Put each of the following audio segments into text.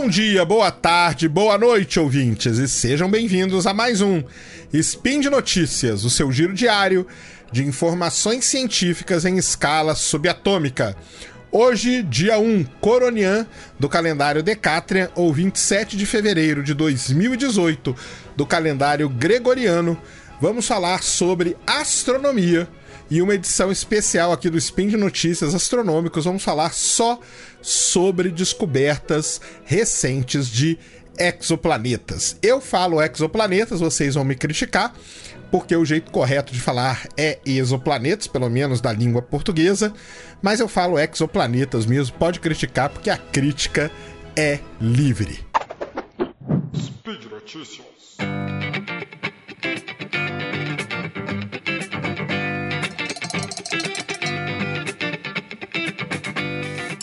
Bom dia, boa tarde, boa noite, ouvintes, e sejam bem-vindos a mais um Spin de Notícias, o seu giro diário de informações científicas em escala subatômica. Hoje, dia 1, Coronian, do calendário Decatrian, ou 27 de fevereiro de 2018, do calendário Gregoriano, vamos falar sobre astronomia e uma edição especial aqui do Spin de Notícias Astronômicos. Vamos falar só sobre descobertas recentes de exoplanetas. Eu falo exoplanetas, vocês vão me criticar, porque o jeito correto de falar é exoplanetas, pelo menos da língua portuguesa, mas eu falo exoplanetas mesmo, pode criticar, porque a crítica é livre. Speed Notícias.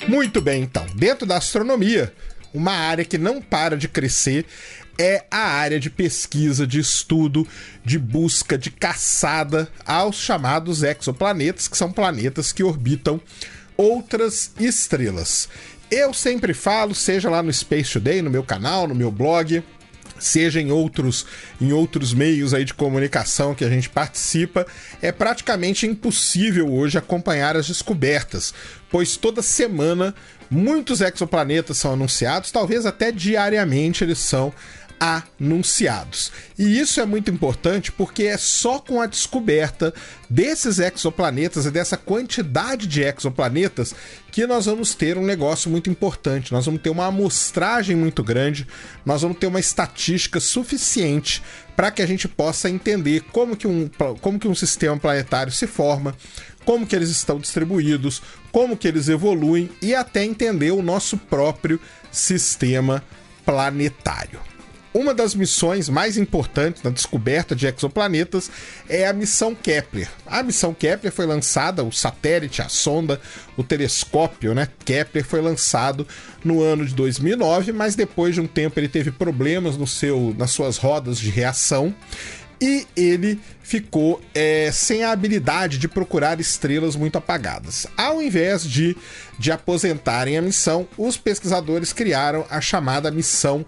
Muito bem, então. Dentro da astronomia, uma área que não para de crescer é a área de pesquisa, de estudo, de busca, de caçada aos chamados exoplanetas, que são planetas que orbitam outras estrelas. Eu sempre falo, seja lá no Space Today, no meu canal, no meu blog, seja em outros em outros meios aí de comunicação que a gente participa, é praticamente impossível hoje acompanhar as descobertas, pois toda semana muitos exoplanetas são anunciados, talvez até diariamente eles são anunciados. E isso é muito importante porque é só com a descoberta desses exoplanetas e dessa quantidade de exoplanetas que nós vamos ter um negócio muito importante. Nós vamos ter uma amostragem muito grande, nós vamos ter uma estatística suficiente para que a gente possa entender como que, um, como que um sistema planetário se forma, como que eles estão distribuídos, como que eles evoluem e até entender o nosso próprio sistema planetário. Uma das missões mais importantes na descoberta de exoplanetas é a missão Kepler. A missão Kepler foi lançada, o satélite, a sonda, o telescópio, né? Kepler foi lançado no ano de 2009, mas depois de um tempo ele teve problemas no seu, nas suas rodas de reação e ele ficou é, sem a habilidade de procurar estrelas muito apagadas. Ao invés de, de aposentarem a missão, os pesquisadores criaram a chamada missão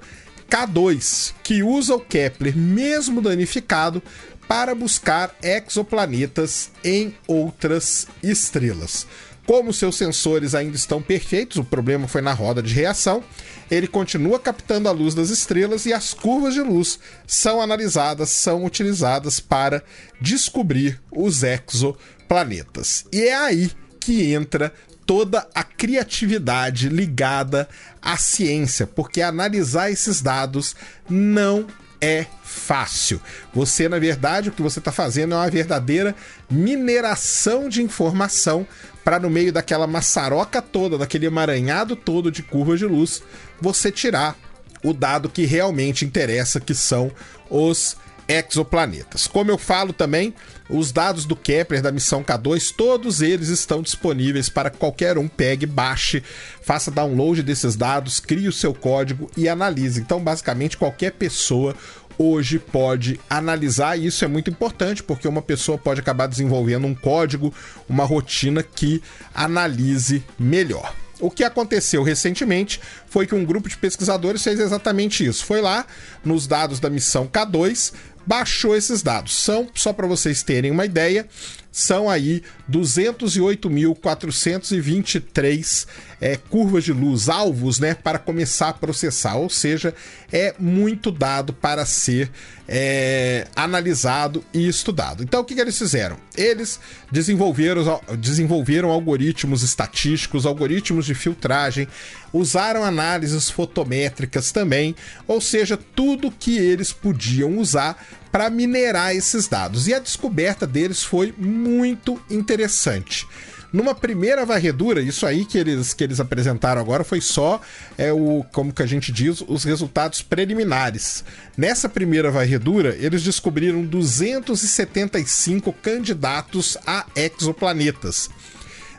K2, que usa o Kepler, mesmo danificado, para buscar exoplanetas em outras estrelas. Como seus sensores ainda estão perfeitos, o problema foi na roda de reação, ele continua captando a luz das estrelas e as curvas de luz são analisadas, são utilizadas para descobrir os exoplanetas. E é aí que entra toda a criatividade ligada à ciência, porque analisar esses dados não é fácil. Você, na verdade, o que você está fazendo é uma verdadeira mineração de informação para, no meio daquela maçaroca toda, daquele emaranhado todo de curvas de luz, você tirar o dado que realmente interessa, que são os exoplanetas. Como eu falo também, os dados do Kepler da missão K2, todos eles estão disponíveis para qualquer um pegue, baixe, faça download desses dados, crie o seu código e analise. Então, basicamente, qualquer pessoa hoje pode analisar, e isso é muito importante, porque uma pessoa pode acabar desenvolvendo um código, uma rotina que analise melhor. O que aconteceu recentemente foi que um grupo de pesquisadores fez exatamente isso. Foi lá nos dados da missão K2, baixou esses dados. São, só para vocês terem uma ideia, são aí 208.423 é, curvas de luz, alvos, né, para começar a processar. Ou seja, é muito dado para ser é, analisado e estudado. Então, o que, que eles fizeram? Eles desenvolveram, desenvolveram algoritmos estatísticos, algoritmos de filtragem, usaram análises fotométricas também, ou seja, tudo que eles podiam usar para minerar esses dados. E a descoberta deles foi muito interessante. Numa primeira varredura, isso aí que eles, que eles apresentaram agora foi só é o como que a gente diz, os resultados preliminares. Nessa primeira varredura, eles descobriram 275 candidatos a exoplanetas.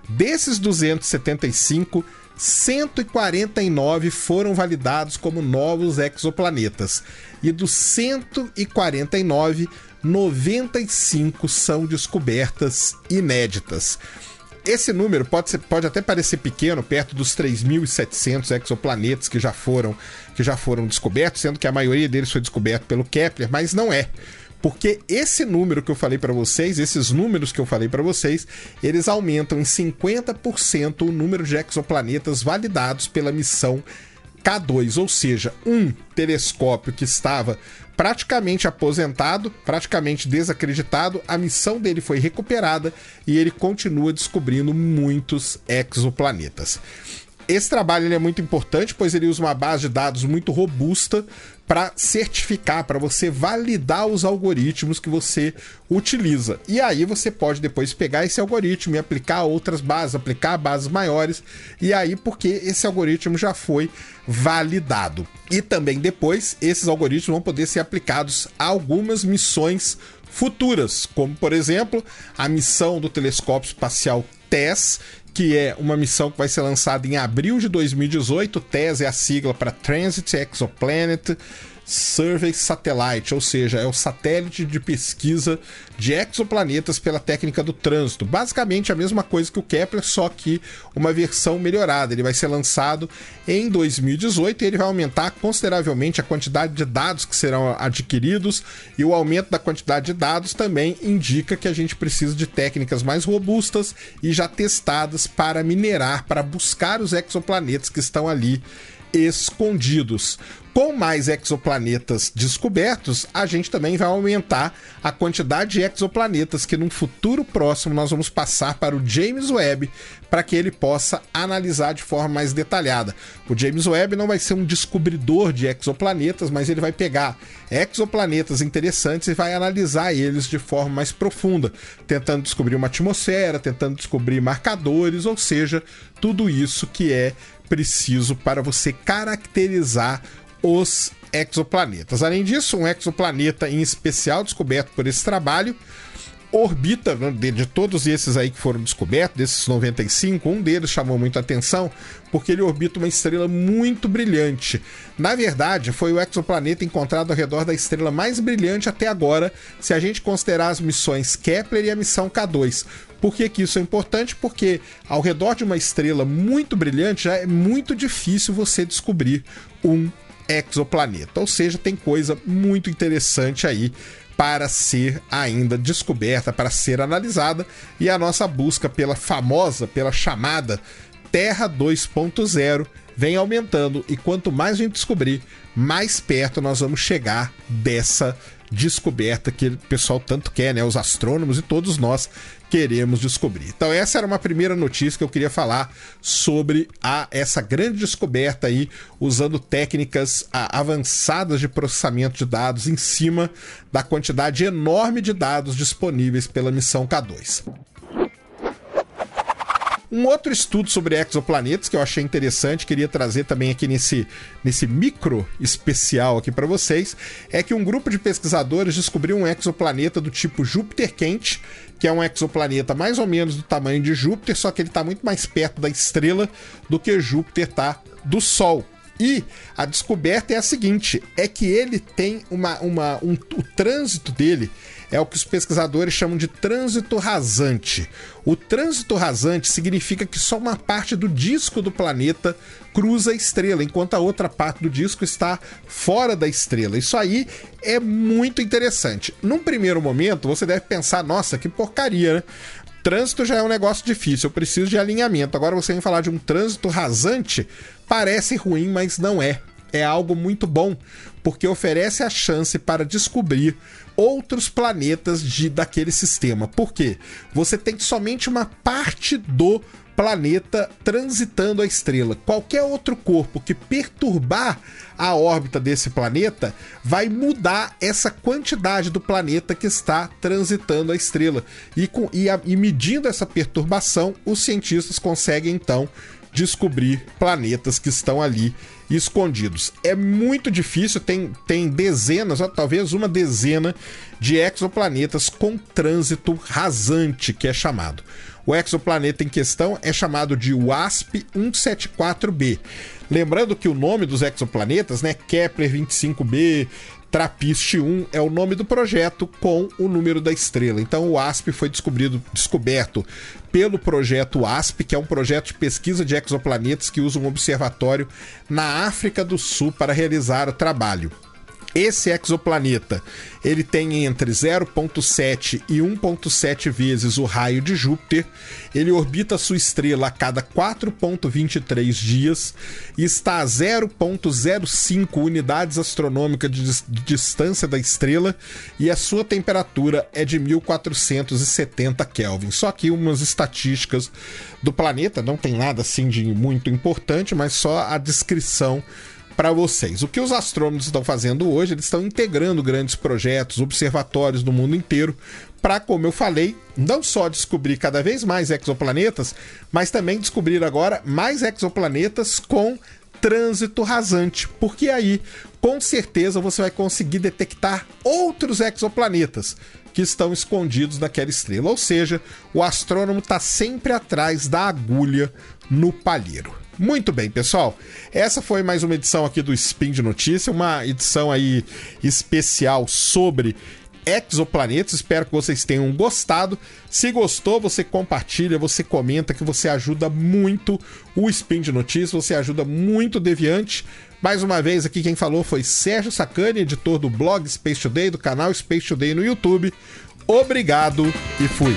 Desses 275, 149 foram validados como novos exoplanetas. E dos 149, 95 são descobertas inéditas. esse número pode, ser, pode até parecer pequeno, perto dos 3.700 exoplanetas que já foram que já foram descobertos, sendo que a maioria deles foi descoberto pelo Kepler, mas não é. Porque esse número que eu falei para vocês, esses números que eu falei para vocês, eles aumentam em 50% o número de exoplanetas validados pela missão K2, ou seja, um telescópio que estava praticamente aposentado, praticamente desacreditado, a missão dele foi recuperada e ele continua descobrindo muitos exoplanetas. Esse trabalho é muito importante, pois ele usa uma base de dados muito robusta para certificar, para você validar os algoritmos que você utiliza. E aí você pode depois pegar esse algoritmo e aplicar outras bases, aplicar bases maiores, e aí porque esse algoritmo já foi validado. E também depois esses algoritmos vão poder ser aplicados a algumas missões futuras, como por exemplo a missão do telescópio espacial TESS, que é uma missão que vai ser lançada em abril de 2018. TESS é a sigla para Transit Exoplanet Survey Satellite, ou seja, é o satélite de pesquisa de exoplanetas pela técnica do trânsito. Basicamente a mesma coisa que o Kepler, só que uma versão melhorada. Ele vai ser lançado em 2018 e ele vai aumentar consideravelmente a quantidade de dados que serão adquiridos e o aumento da quantidade de dados também indica que a gente precisa de técnicas mais robustas e já testadas para minerar, para buscar os exoplanetas que estão ali escondidos. Com mais exoplanetas descobertos, a gente também vai aumentar a quantidade de exoplanetas que num futuro próximo nós vamos passar para o James Webb para que ele possa analisar de forma mais detalhada. O James Webb não vai ser um descobridor de exoplanetas, mas ele vai pegar exoplanetas interessantes e vai analisar eles de forma mais profunda, tentando descobrir uma atmosfera, tentando descobrir marcadores, ou seja, tudo isso que é preciso para você caracterizar os exoplanetas. Além disso, um exoplaneta em especial descoberto por esse trabalho orbita, né, de, de, todos esses aí que foram descobertos, desses 95, um deles chamou muita atenção porque ele orbita uma estrela muito brilhante. Na verdade, foi o exoplaneta encontrado ao redor da estrela mais brilhante até agora, se a gente considerar as missões Kepler e a missão K2. Por que, que isso é importante? Porque ao redor de uma estrela muito brilhante já é muito difícil você descobrir um exoplaneta. Ou seja, tem coisa muito interessante aí para ser ainda descoberta, para ser analisada, e a nossa busca pela famosa, pela chamada Terra 2.0 vem aumentando e quanto mais a gente descobrir, mais perto nós vamos chegar dessa descoberta que o pessoal tanto quer, né? Os astrônomos e todos nós queremos descobrir. Então essa era uma primeira notícia que eu queria falar sobre a, essa grande descoberta aí usando técnicas a, avançadas de processamento de dados em cima da quantidade enorme de dados disponíveis pela missão K2. Um outro estudo sobre exoplanetas que eu achei interessante, queria trazer também aqui nesse, nesse micro especial aqui para vocês, é que um grupo de pesquisadores descobriu um exoplaneta do tipo Júpiter quente, que é um exoplaneta mais ou menos do tamanho de Júpiter, só que ele está muito mais perto da estrela do que Júpiter está do Sol. E a descoberta é a seguinte: é que ele tem uma, uma um, o trânsito dele é o que os pesquisadores chamam de trânsito rasante. O trânsito rasante significa que só uma parte do disco do planeta cruza a estrela, enquanto a outra parte do disco está fora da estrela. Isso aí é muito interessante. Num primeiro momento, você deve pensar: nossa, que porcaria, né? Trânsito já é um negócio difícil, eu preciso de alinhamento. Agora você vem falar de um trânsito rasante, parece ruim, mas não é. É algo muito bom, porque oferece a chance para descobrir outros planetas de, daquele sistema. Por quê? Você tem somente uma parte do planeta transitando a estrela. Qualquer outro corpo que perturbar a órbita desse planeta vai mudar essa quantidade do planeta que está transitando a estrela. E, com, e, a, e medindo essa perturbação, os cientistas conseguem então descobrir planetas que estão ali escondidos. É muito difícil, tem, tem dezenas, talvez uma dezena de exoplanetas com trânsito rasante, que é chamado. O exoplaneta em questão é chamado de WASP 174b. Lembrando que o nome dos exoplanetas, né, Kepler 25b, Trappist 1 é o nome do projeto com o número da estrela. Então o ASP foi descoberto pelo projeto ASP, que é um projeto de pesquisa de exoplanetas que usa um observatório na África do Sul para realizar o trabalho. Esse exoplaneta, ele tem entre 0.7 e 1.7 vezes o raio de Júpiter. Ele orbita sua estrela a cada 4.23 dias e está a 0.05 unidades astronômicas de, de distância da estrela e a sua temperatura é de 1470 Kelvin. Só que umas estatísticas do planeta, não tem nada assim de muito importante, mas só a descrição para vocês. O que os astrônomos estão fazendo hoje, eles estão integrando grandes projetos, observatórios do mundo inteiro, para, como eu falei, não só descobrir cada vez mais exoplanetas, mas também descobrir agora mais exoplanetas com trânsito rasante, porque aí, com certeza, você vai conseguir detectar outros exoplanetas que estão escondidos naquela estrela. Ou seja, o astrônomo está sempre atrás da agulha no palheiro. Muito bem, pessoal. Essa foi mais uma edição aqui do Spin de Notícia, uma edição aí especial sobre exoplanetas. Espero que vocês tenham gostado. Se gostou, você compartilha, você comenta, que você ajuda muito o Spin de Notícias, você ajuda muito o Deviante. Mais uma vez, aqui quem falou foi Sérgio Sacani, editor do blog Space Today, do canal Space Today no YouTube. Obrigado e fui.